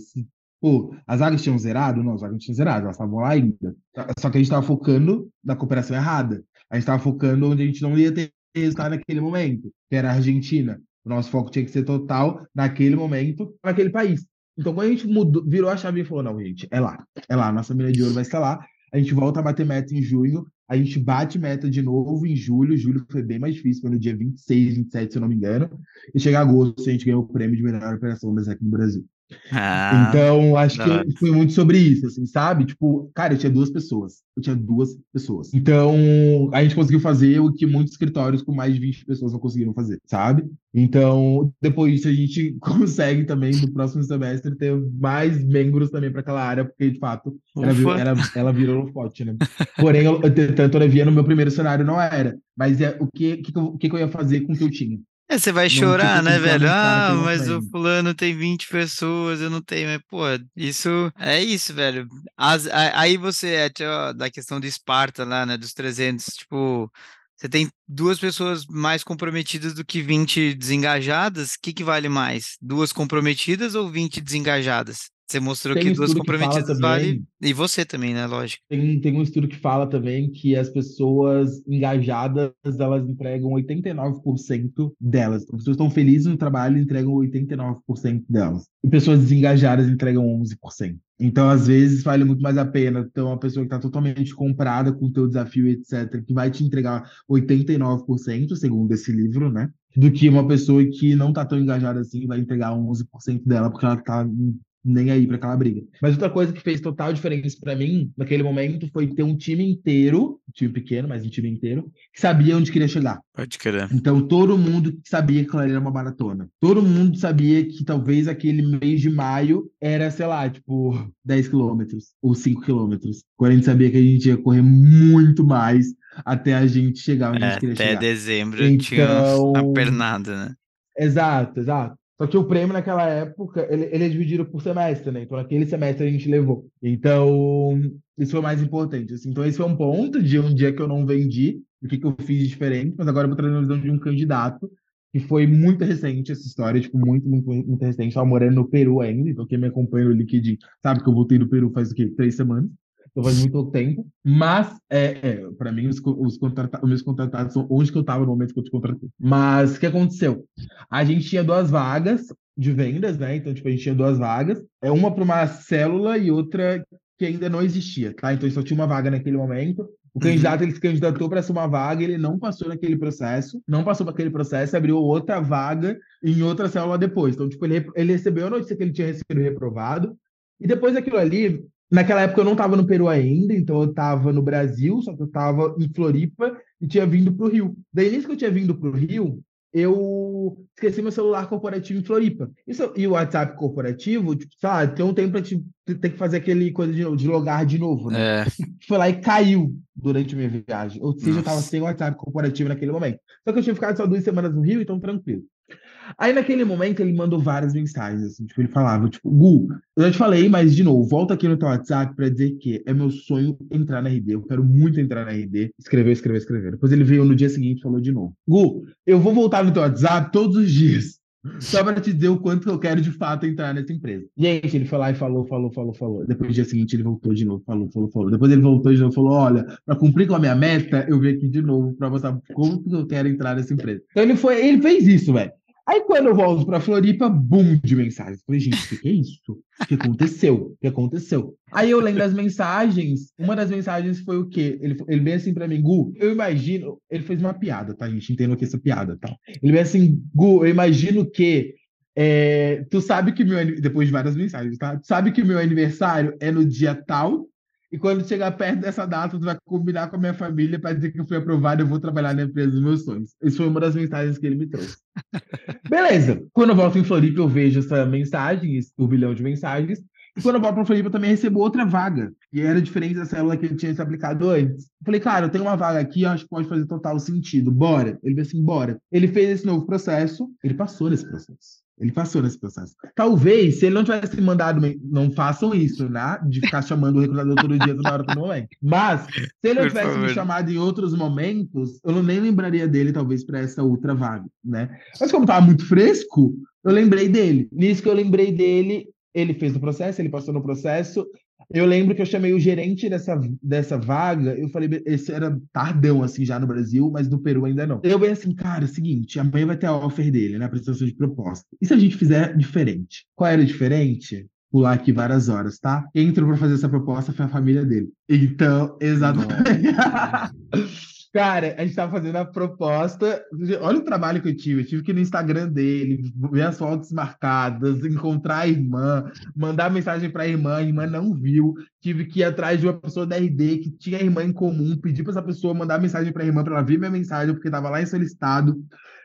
Pô, as águas tinham zerado? Não, as águas tinham zerado, elas estavam lá ainda. Só que a gente estava focando na cooperação errada. A gente estava focando onde a gente não ia ter resultado naquele momento, que era a Argentina. O nosso foco tinha que ser total naquele momento, naquele país. Então, quando a gente mudou, virou a chave e falou: não, gente, é lá, é lá, nossa mina de ouro vai estar lá. A gente volta a bater meta em junho, a gente bate meta de novo em julho. Julho foi bem mais difícil, foi no dia 26, 27, se eu não me engano. E chega agosto, a gente ganhou o prêmio de melhor operação das aqui no Brasil. Ah, então, acho que foi muito sobre isso, assim, sabe? Tipo, cara, eu tinha duas pessoas. Eu tinha duas pessoas. Então, a gente conseguiu fazer o que muitos escritórios com mais de 20 pessoas não conseguiram fazer, sabe? Então, depois disso, a gente consegue também, no próximo semestre, ter mais membros também para aquela área, porque, de fato, ela, ela, ela virou forte, né? Porém, eu, tanto a via no meu primeiro cenário não era. Mas é o que, que, o que eu ia fazer com o que eu tinha. É, você vai chorar, né, velho? Ah, mas o fulano tem 20 pessoas, eu não tenho, mas, pô, isso é isso, velho. As, aí você, é, da questão de Esparta lá, né, dos 300, tipo, você tem duas pessoas mais comprometidas do que 20 desengajadas, o que, que vale mais? Duas comprometidas ou 20 desengajadas? Você mostrou tem que um duas comprometidas vale. E você também, né? Lógico. Tem, tem um estudo que fala também que as pessoas engajadas elas entregam 89% delas. As pessoas estão felizes no trabalho entregam 89% delas. E pessoas desengajadas entregam 11%. Então, às vezes, vale muito mais a pena ter uma pessoa que está totalmente comprada com o teu desafio, etc., que vai te entregar 89%, segundo esse livro, né? Do que uma pessoa que não está tão engajada assim vai entregar 11% dela, porque ela está nem aí para aquela briga. Mas outra coisa que fez total diferença para mim naquele momento foi ter um time inteiro, um time pequeno, mas um time inteiro, que sabia onde queria chegar. Pode querer. Então todo mundo sabia que era uma maratona. Todo mundo sabia que talvez aquele mês de maio era, sei lá, tipo 10 quilômetros ou 5 quilômetros. Quando a gente sabia que a gente ia correr muito mais até a gente chegar onde é, a gente queria até chegar. Até dezembro então... tinha uma pernada, né? Exato, exato. Só que o prêmio naquela época, ele, ele é dividido por semestre, né? Então, naquele semestre a gente levou. Então, isso foi mais importante. Assim. Então, esse foi um ponto de um dia que eu não vendi, o que, que eu fiz diferente, mas agora eu vou trazer uma visão de um candidato, que foi muito recente essa história, tipo, muito, muito, muito recente. Estava morando no Peru ainda, então quem me acompanha no LinkedIn sabe que eu voltei do Peru faz o quê? Três semanas então faz muito tempo. Mas, é, é para mim, os, os, os meus contratados são onde que eu estava no momento que eu te contratei. Mas o que aconteceu? A gente tinha duas vagas de vendas, né? Então, tipo, a gente tinha duas vagas. É uma para uma célula e outra que ainda não existia, tá? Então, só tinha uma vaga naquele momento. O uhum. candidato ele se candidatou para essa uma vaga, ele não passou naquele processo, não passou para aquele processo, abriu outra vaga em outra célula depois. Então, tipo, ele, ele recebeu a notícia que ele tinha recebido reprovado, e depois daquilo ali, Naquela época eu não estava no Peru ainda, então eu estava no Brasil, só que eu estava em Floripa e tinha vindo para o Rio. Daí, nisso que eu tinha vindo para o Rio, eu esqueci meu celular corporativo em Floripa. Isso, e o WhatsApp corporativo, tipo, sabe, tem um tempo para ter que fazer aquele coisa de, de logar de novo, né? É. Foi lá e caiu durante a minha viagem. Ou seja, Nossa. eu estava sem o WhatsApp corporativo naquele momento. Só que eu tinha ficado só duas semanas no Rio, então tranquilo. Aí naquele momento ele mandou várias mensagens, assim, tipo, ele falava, tipo, Gu, eu já te falei, mas de novo, volta aqui no teu WhatsApp para dizer que é meu sonho entrar na RD, eu quero muito entrar na RD. Escreveu, escreveu, escreveu. Depois ele veio no dia seguinte e falou de novo. Gu, eu vou voltar no teu WhatsApp todos os dias. Só para te dizer o quanto eu quero de fato entrar nessa empresa. Gente, ele foi lá e falou, falou, falou, falou. Depois no dia seguinte ele voltou de novo, falou, falou, falou. Depois ele voltou de novo, falou: olha, para cumprir com a minha meta, eu vim aqui de novo para mostrar como eu quero entrar nessa empresa. Então ele foi, ele fez isso, velho. Aí quando eu volto para Floripa, boom de mensagens. Falei, gente, o que é isso? O que aconteceu? O que aconteceu? Aí eu lendo as mensagens, uma das mensagens foi o quê? Ele, ele bem assim para mim, Gu, eu imagino. Ele fez uma piada, tá, gente? Entendo que essa piada, tá? Ele bem assim, Gu, eu imagino que. É, tu sabe que meu. Depois de várias mensagens, tá? Tu sabe que meu aniversário é no dia tal e quando chegar perto dessa data, tu vai combinar com a minha família para dizer que eu fui aprovado e eu vou trabalhar na empresa dos meus sonhos. Isso foi uma das mensagens que ele me trouxe. Beleza. Quando eu volto em Floripa, eu vejo essa mensagem, esse turbilhão de mensagens. E quando eu volto para Floripa, eu também recebo outra vaga. E era diferente da célula que ele tinha se aplicado antes. Eu falei, cara, eu tenho uma vaga aqui, acho que pode fazer total sentido. Bora. Ele disse assim, bora. Ele fez esse novo processo, ele passou nesse processo. Ele passou nesse processo. Talvez, se ele não tivesse mandado, não façam isso, né? De ficar chamando o recrutador todo dia, toda hora, todo momento. Mas, se ele não tivesse me chamado em outros momentos, eu não nem lembraria dele, talvez, para essa outra vaga, né? Mas como estava muito fresco, eu lembrei dele. Nisso que eu lembrei dele, ele fez o processo, ele passou no processo, eu lembro que eu chamei o gerente dessa, dessa vaga, eu falei, esse era tardão, assim, já no Brasil, mas no Peru ainda não. Eu bem assim, cara, é seguinte, amanhã vai ter a offer dele, né, apresentação de proposta. E se a gente fizer diferente? Qual era o diferente? Pular aqui várias horas, tá? Quem entrou para fazer essa proposta foi a família dele. Então, exatamente. Cara, a gente tava fazendo a proposta. Olha o trabalho que eu tive. Eu tive que ir no Instagram dele, ver as fotos marcadas, encontrar a irmã, mandar mensagem para a irmã, a irmã não viu. Tive que ir atrás de uma pessoa da RD que tinha a irmã em comum, pedir para essa pessoa mandar mensagem para a irmã para ela ver minha mensagem, porque estava lá em solicitado.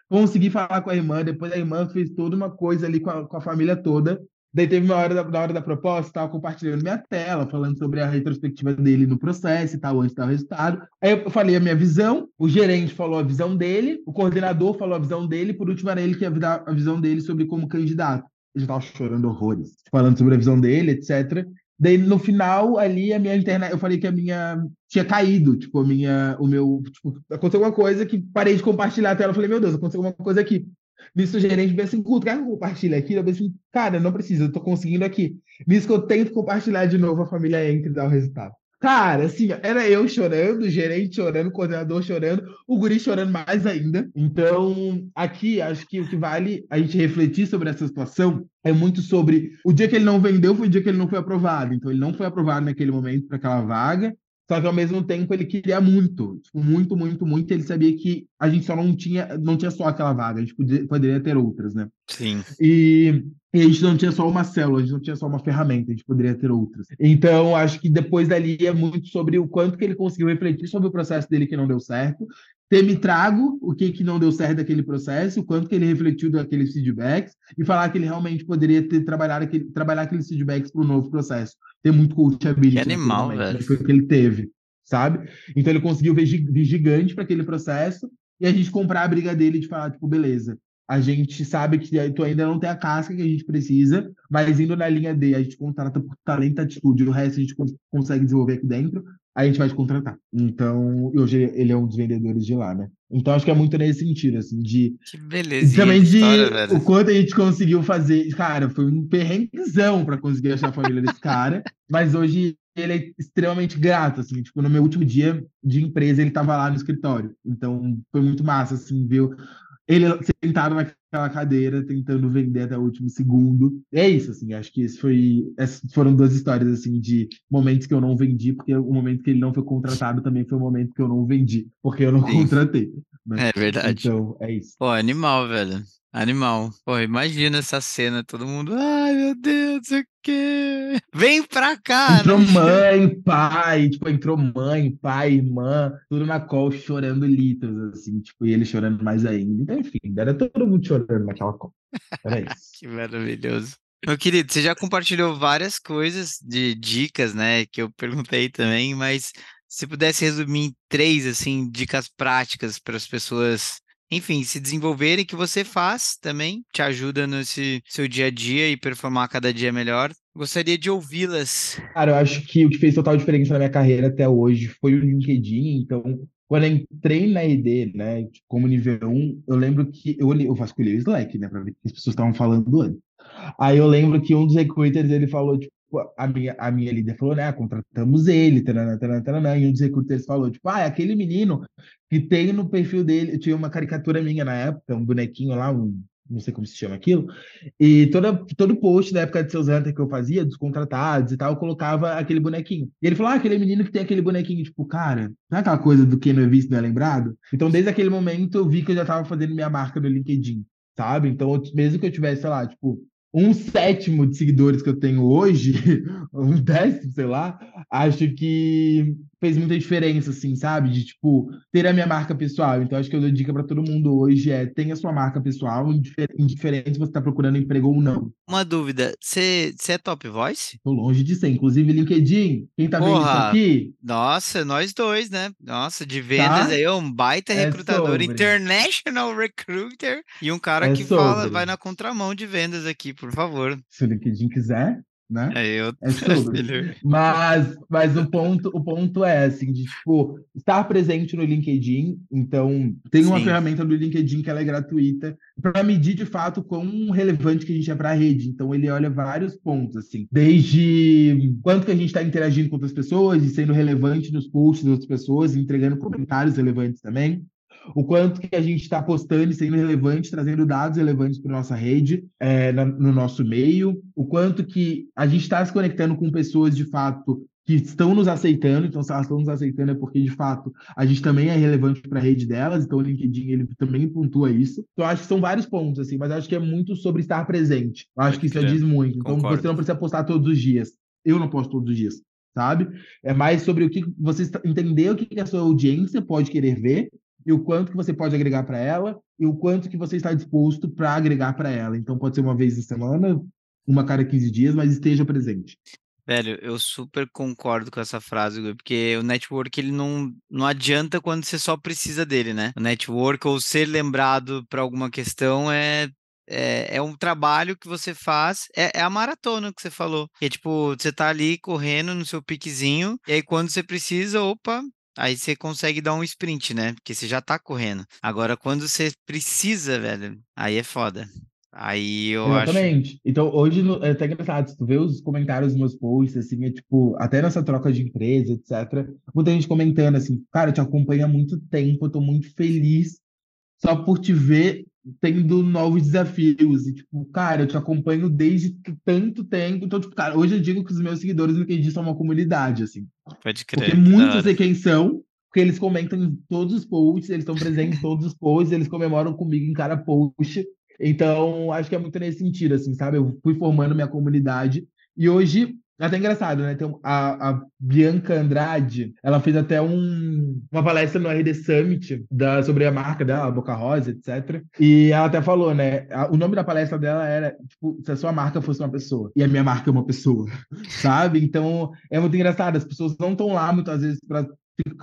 Consegui falar com a irmã, depois a irmã fez toda uma coisa ali com a, com a família toda. Daí teve uma hora da, na hora da proposta, estava compartilhando minha tela, falando sobre a retrospectiva dele no processo e tal, antes do resultado. Aí eu falei a minha visão, o gerente falou a visão dele, o coordenador falou a visão dele, por último era ele que ia dar a visão dele sobre como candidato. Ele estava chorando horrores, falando sobre a visão dele, etc. Daí no final ali a minha internet, eu falei que a minha tinha caído, tipo, a minha, o meu, tipo, aconteceu alguma coisa que parei de compartilhar a tela, eu falei, meu Deus, aconteceu alguma coisa aqui. Nisso o gerente vê assim, quer que eu compartilhe aqui? Eu assim, cara, não precisa, eu tô conseguindo aqui. Nisso que eu tento compartilhar de novo, a família entra e dá o resultado. Cara, assim, era eu chorando, o gerente chorando, o coordenador chorando, o guri chorando mais ainda. Então, aqui, acho que o que vale a gente refletir sobre essa situação é muito sobre o dia que ele não vendeu foi o dia que ele não foi aprovado. Então, ele não foi aprovado naquele momento para aquela vaga. Só que ao mesmo tempo ele queria muito, tipo, muito, muito, muito. Ele sabia que a gente só não tinha, não tinha só aquela vaga, a gente podia, poderia ter outras, né? Sim. E, e, a gente não tinha só uma célula, a gente não tinha só uma ferramenta, a gente poderia ter outras. Então, acho que depois dali é muito sobre o quanto que ele conseguiu refletir sobre o processo dele que não deu certo, ter me trago o que, que não deu certo daquele processo, o quanto que ele refletiu daqueles feedbacks e falar que ele realmente poderia ter trabalhado aquele, trabalhar aqueles feedbacks para o novo processo. Ter muito coachability. Que animal, momento, velho. Foi o que ele teve, sabe? Então ele conseguiu ver, vir gigante para aquele processo e a gente comprar a briga dele de falar, tipo, beleza, a gente sabe que tu ainda não tem a casca que a gente precisa, mas indo na linha D, a gente contrata por talento e atitude, o resto a gente consegue desenvolver aqui dentro, a gente vai te contratar. Então, hoje ele é um dos vendedores de lá, né? Então, acho que é muito nesse sentido, assim, de... Que beleza. Também de história, o quanto a gente conseguiu fazer. Cara, foi um perrenguezão para conseguir achar a família desse cara, mas hoje ele é extremamente grato, assim, tipo, no meu último dia de empresa, ele estava lá no escritório. Então, foi muito massa, assim, ver ele sentado naquela cadeira, tentando vender até o último segundo. É isso, assim, acho que esse foi, essas foram duas histórias, assim, de momentos que eu não vendi, porque o momento que ele não foi contratado também foi o momento que eu não vendi, porque eu não Sim. contratei. Né? É verdade. Então, é isso. Pô, animal, velho. Animal. Pô, imagina essa cena, todo mundo, ai meu Deus, o quê? Vem pra cá! Entrou né? mãe, pai, tipo, entrou mãe, pai, irmã, tudo na call chorando litros, assim, tipo, e ele chorando mais ainda. Então, enfim, era todo mundo chorando naquela call. Era isso. que maravilhoso. Meu querido, você já compartilhou várias coisas de dicas, né, que eu perguntei também, mas se pudesse resumir em três, assim, dicas práticas para as pessoas enfim, se desenvolverem, que você faz também, te ajuda nesse seu dia a dia e performar cada dia melhor. Gostaria de ouvi-las. Cara, eu acho que o que fez total diferença na minha carreira até hoje foi o LinkedIn. Então, quando eu entrei na ID, né, como nível 1, eu lembro que eu, eu vasculhei o Slack, né, para ver o que as pessoas estavam falando antes. Aí eu lembro que um dos recruiters, ele falou, tipo, a minha, a minha líder falou, né, contratamos ele, taranã, e um dos recruters falou, tipo, ah, é aquele menino que tem no perfil dele, tinha uma caricatura minha na época, um bonequinho lá, um, não sei como se chama aquilo, e toda, todo post da época de seus Hunter que eu fazia, dos contratados e tal, eu colocava aquele bonequinho. E ele falou, ah, aquele menino que tem aquele bonequinho, tipo, cara, não é aquela coisa do que não é visto, não é lembrado? Então, desde aquele momento, eu vi que eu já estava fazendo minha marca no LinkedIn, sabe? Então, mesmo que eu tivesse, sei lá, tipo, um sétimo de seguidores que eu tenho hoje, um décimo, sei lá, acho que fez muita diferença, assim, sabe? De, tipo, ter a minha marca pessoal. Então, acho que eu dou dica para todo mundo hoje é tenha sua marca pessoal, indiferente se você está procurando emprego ou não. Uma dúvida, você é top voice? Tô longe de ser. Inclusive, LinkedIn, quem tá Porra, vendo isso aqui? Nossa, nós dois, né? Nossa, de vendas tá? aí, um baita é recrutador, sobre. international recruiter, e um cara é que sobre. fala, vai na contramão de vendas aqui, por favor. Se o LinkedIn quiser, né? É, eu... é sobre. mas, mas o ponto, o ponto é assim, de tipo, estar presente no LinkedIn. Então, tem uma Sim. ferramenta do LinkedIn que ela é gratuita para medir de fato quão relevante que a gente é para a rede. Então, ele olha vários pontos, assim, desde quanto que a gente está interagindo com outras pessoas e sendo relevante nos posts das outras pessoas, entregando comentários relevantes também o quanto que a gente está postando e sendo relevante, trazendo dados relevantes para nossa rede, é, no nosso meio, o quanto que a gente está se conectando com pessoas de fato que estão nos aceitando, então se elas estão nos aceitando é porque, de fato, a gente também é relevante para a rede delas, então o LinkedIn ele também pontua isso. Então, acho que são vários pontos, assim, mas acho que é muito sobre estar presente. Eu acho que isso diz muito. Então, Concordo. você não precisa postar todos os dias. Eu não posto todos os dias, sabe? É mais sobre o que você entender o que a sua audiência pode querer ver e o quanto que você pode agregar para ela e o quanto que você está disposto para agregar para ela. Então, pode ser uma vez na semana, uma cada 15 dias, mas esteja presente. Velho, eu super concordo com essa frase, porque o network ele não, não adianta quando você só precisa dele, né? O network ou ser lembrado para alguma questão é, é, é, um trabalho que você faz, é, é, a maratona que você falou. É tipo, você tá ali correndo no seu piquezinho, e aí quando você precisa, opa, aí você consegue dar um sprint, né? Porque você já tá correndo. Agora, quando você precisa, velho, aí é foda. Aí eu Exatamente. acho. Então, hoje é até engraçado, se tu vê os comentários dos meus posts, assim, é tipo, até nessa troca de empresa, etc. Muita gente comentando assim, cara, eu te acompanho há muito tempo, eu tô muito feliz só por te ver tendo novos desafios. E, tipo, cara, eu te acompanho desde tanto tempo. Então, tipo, cara, hoje eu digo que os meus seguidores no LinkedIn são uma comunidade, assim. Pode crer. Porque muitos sei quem são, porque eles comentam em todos os posts, eles estão presentes em todos os posts, eles comemoram comigo em cada post. Então, acho que é muito nesse sentido, assim, sabe? Eu fui formando minha comunidade e hoje até engraçado, né? Tem a, a Bianca Andrade, ela fez até um, uma palestra no RD Summit da, sobre a marca dela, a Boca Rosa, etc. E ela até falou, né? A, o nome da palestra dela era, tipo, se a sua marca fosse uma pessoa. E a minha marca é uma pessoa, sabe? Então, é muito engraçado. As pessoas não estão lá, muitas vezes, para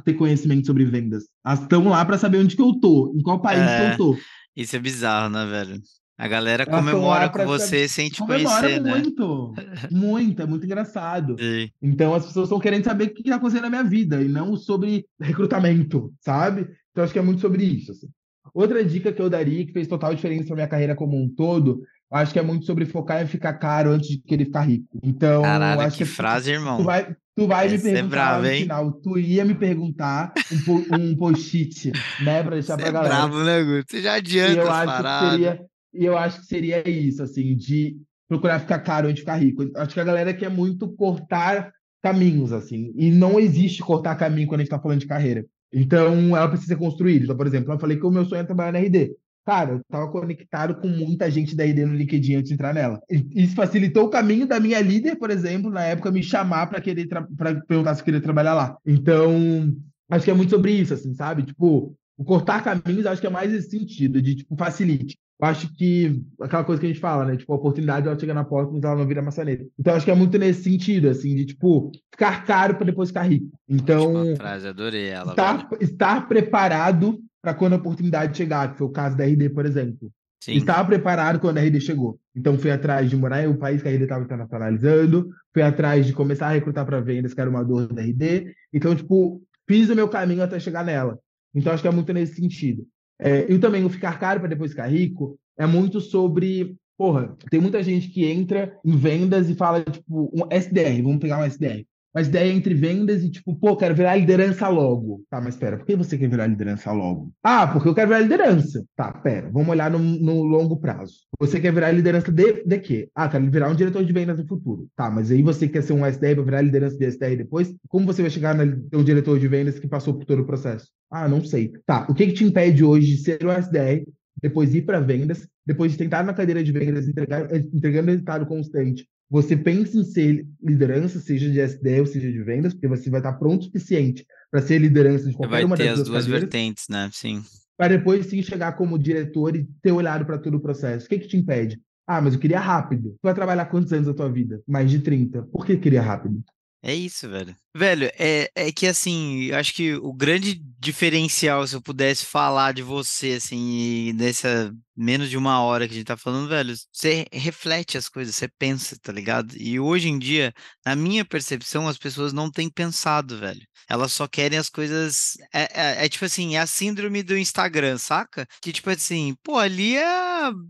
ter conhecimento sobre vendas. Elas estão lá para saber onde que eu tô, em qual país é... que eu é. tô. Isso é bizarro, né, velho? A galera comemora com você sem te conhecer, né? muito, muito, é muito engraçado. Sim. Então as pessoas estão querendo saber o que está acontecendo na minha vida e não sobre recrutamento, sabe? Então acho que é muito sobre isso. Assim. Outra dica que eu daria, que fez total diferença na minha carreira como um todo, acho que é muito sobre focar em ficar caro antes de querer ficar rico. Então, Caralho, acho que, que frase, irmão. Tu vai, tu vai me é perguntar é bravo, no final. Tu ia me perguntar um, um post-it, né, para deixar para é galera. Bravo, né, Guto? Você já adianta eu acho que seria e eu acho que seria isso, assim, de procurar ficar caro de ficar rico. Acho que a galera quer muito cortar caminhos, assim, e não existe cortar caminho quando a gente está falando de carreira. Então, ela precisa ser construída. Então, por exemplo, eu falei que o meu sonho é trabalhar na RD. Cara, eu estava conectado com muita gente da RD no LinkedIn antes de entrar nela. Isso facilitou o caminho da minha líder, por exemplo, na época, me chamar para querer para perguntar se eu queria trabalhar lá. Então, acho que é muito sobre isso, assim, sabe? Tipo, o cortar caminhos, acho que é mais esse sentido, de tipo, facilite. Eu acho que aquela coisa que a gente fala, né? Tipo, a oportunidade ela chega na porta, mas ela não vira maçaneta. Então, acho que é muito nesse sentido, assim, de tipo, ficar caro para depois ficar rico. Então, frase, adorei ela. Estar, estar preparado para quando a oportunidade chegar, que foi o caso da RD, por exemplo. Sim. Estava preparado quando a RD chegou. Então, fui atrás de morar em um país que a RD estava internacionalizando, fui atrás de começar a recrutar para vendas, que era uma dor da RD. Então, tipo, fiz o meu caminho até chegar nela. Então, acho que é muito nesse sentido. É, e também o ficar caro para depois ficar rico é muito sobre. Porra, tem muita gente que entra em vendas e fala, tipo, um SDR, vamos pegar um SDR mas ideia entre vendas e tipo, pô, quero virar liderança logo. Tá, mas pera, por que você quer virar liderança logo? Ah, porque eu quero virar liderança. Tá, pera, vamos olhar no, no longo prazo. Você quer virar liderança de, de quê? Ah, quero virar um diretor de vendas no futuro. Tá, mas aí você quer ser um SDR para virar liderança de SDR depois? Como você vai chegar no diretor de vendas que passou por todo o processo? Ah, não sei. Tá, o que, que te impede hoje de ser um SDR, depois ir para vendas, depois de tentar na cadeira de vendas, entregar, entregando resultado constante, você pensa em ser liderança, seja de SD ou seja de vendas, porque você vai estar pronto o suficiente para ser liderança de qualquer vai uma das duas, duas vertentes, né? Sim. Para depois sim chegar como diretor e ter olhado para todo o processo. O que, que te impede? Ah, mas eu queria rápido. Tu vai trabalhar quantos anos da tua vida? Mais de 30. Por que queria rápido? É isso, velho. Velho, é, é que assim, acho que o grande diferencial, se eu pudesse falar de você, assim, nessa menos de uma hora que a gente tá falando, velho, você reflete as coisas, você pensa, tá ligado? E hoje em dia, na minha percepção, as pessoas não têm pensado, velho. Elas só querem as coisas. É, é, é tipo assim, é a síndrome do Instagram, saca? Que tipo assim, pô, ali é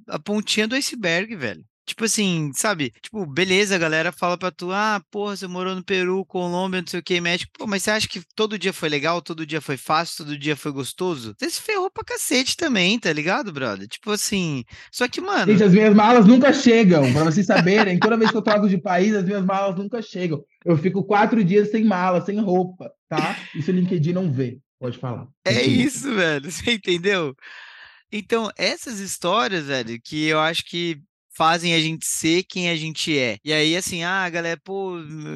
a pontinha do iceberg, velho. Tipo assim, sabe? Tipo, beleza, a galera fala pra tu, ah, porra, você morou no Peru, Colômbia, não sei o que, México. Pô, mas você acha que todo dia foi legal, todo dia foi fácil, todo dia foi gostoso? Você se ferrou pra cacete também, tá ligado, brother? Tipo assim, só que, mano... Gente, as minhas malas nunca chegam, pra vocês saberem. Toda vez que eu troco de país, as minhas malas nunca chegam. Eu fico quatro dias sem mala, sem roupa, tá? Isso o LinkedIn não vê. Pode falar. É isso, velho. Você entendeu? Então, essas histórias, velho, que eu acho que fazem a gente ser quem a gente é. E aí, assim, ah, galera, pô,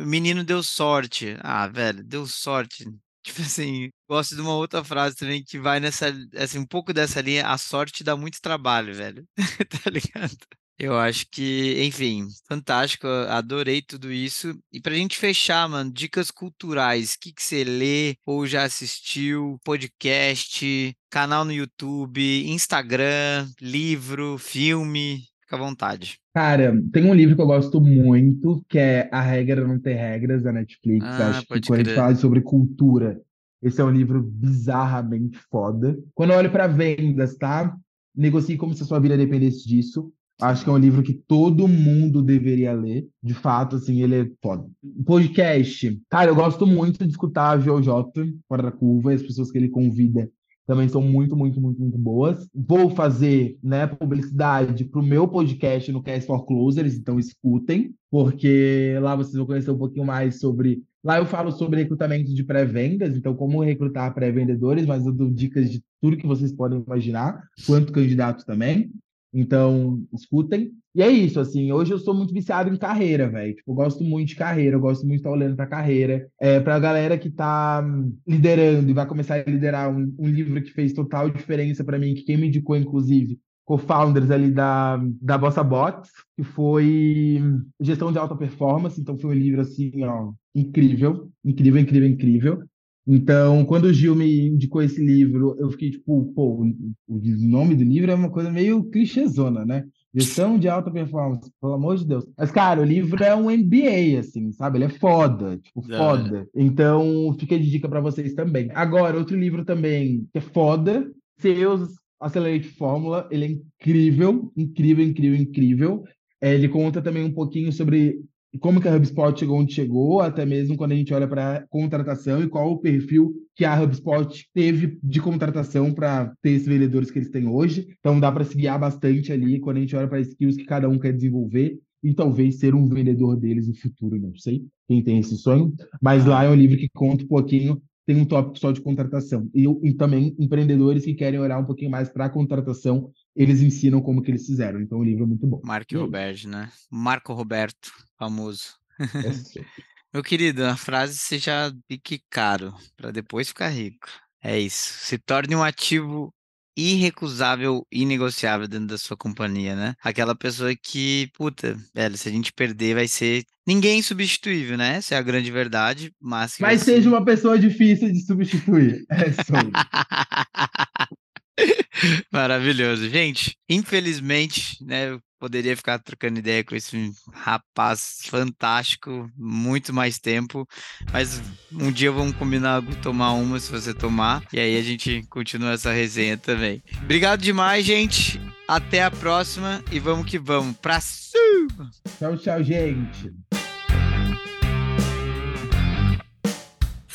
menino deu sorte. Ah, velho, deu sorte. Tipo assim, gosto de uma outra frase também que vai nessa, assim, um pouco dessa linha, a sorte dá muito trabalho, velho. tá ligado? Eu acho que, enfim, fantástico, adorei tudo isso. E pra gente fechar, mano, dicas culturais, o que, que você lê ou já assistiu, podcast, canal no YouTube, Instagram, livro, filme, Fica à vontade. Cara, tem um livro que eu gosto muito, que é A Regra Não Ter Regras, da Netflix. Ah, Acho que quando a gente crer. fala sobre cultura, esse é um livro bizarramente foda. Quando eu olho para vendas, tá? Negocie como se a sua vida dependesse disso. Acho que é um livro que todo mundo deveria ler. De fato, assim, ele é foda. Podcast. Cara, eu gosto muito de escutar a Jota, Fora da Curva, e as pessoas que ele convida também são muito, muito, muito, muito boas. Vou fazer né, publicidade para o meu podcast no Cast for Closers, então escutem, porque lá vocês vão conhecer um pouquinho mais sobre. Lá eu falo sobre recrutamento de pré-vendas, então como recrutar pré-vendedores, mas eu dou dicas de tudo que vocês podem imaginar, quanto candidatos também. Então, escutem. E é isso, assim, hoje eu sou muito viciado em carreira, velho. Tipo, eu gosto muito de carreira, eu gosto muito de estar olhando para carreira. É, para a galera que está liderando e vai começar a liderar um, um livro que fez total diferença para mim, que quem me indicou, inclusive, co-founders ali da, da Bossa Bots, que foi Gestão de Alta Performance. Então, foi um livro, assim, ó, incrível, incrível, incrível, incrível. Então, quando o Gil me indicou esse livro, eu fiquei tipo, pô, o nome do livro é uma coisa meio clichêzona, né? Gestão de alta performance, pelo amor de Deus. Mas, cara, o livro é um MBA, assim, sabe? Ele é foda, tipo, foda. Então, fica de dica para vocês também. Agora, outro livro também que é foda, Seus Accelerate Fórmula, ele é incrível, incrível, incrível, incrível. É, ele conta também um pouquinho sobre como que a HubSpot chegou onde chegou, até mesmo quando a gente olha para contratação e qual o perfil que a HubSpot teve de contratação para ter esses vendedores que eles têm hoje. Então dá para se guiar bastante ali quando a gente olha para skills que cada um quer desenvolver e talvez ser um vendedor deles no futuro, não sei quem tem esse sonho, mas lá é um livro que conta um pouquinho tem um tópico só de contratação. E, e, também empreendedores que querem olhar um pouquinho mais para a contratação, eles ensinam como que eles fizeram. Então o livro é muito bom. Marco Roberto, né? Marco Roberto, famoso. É Meu querido, a frase seja fique caro para depois ficar rico. É isso. Se torne um ativo irrecusável, inegociável dentro da sua companhia, né? Aquela pessoa que, puta, velho, se a gente perder, vai ser ninguém substituível, né? Essa é a grande verdade, mas... Mas seja ser... uma pessoa difícil de substituir. É isso Maravilhoso. Gente, infelizmente, né, eu poderia ficar trocando ideia com esse rapaz fantástico muito mais tempo, mas um dia vamos combinar tomar uma se você tomar, e aí a gente continua essa resenha também. Obrigado demais, gente. Até a próxima e vamos que vamos. Pra cima! Tchau, tchau, gente.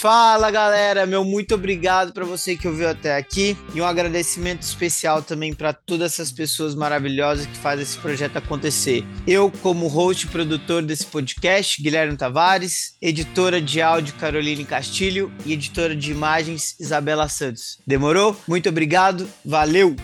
Fala galera, meu muito obrigado para você que ouviu até aqui e um agradecimento especial também para todas essas pessoas maravilhosas que fazem esse projeto acontecer. Eu, como host e produtor desse podcast, Guilherme Tavares, editora de áudio Caroline Castilho e editora de imagens Isabela Santos. Demorou? Muito obrigado, valeu!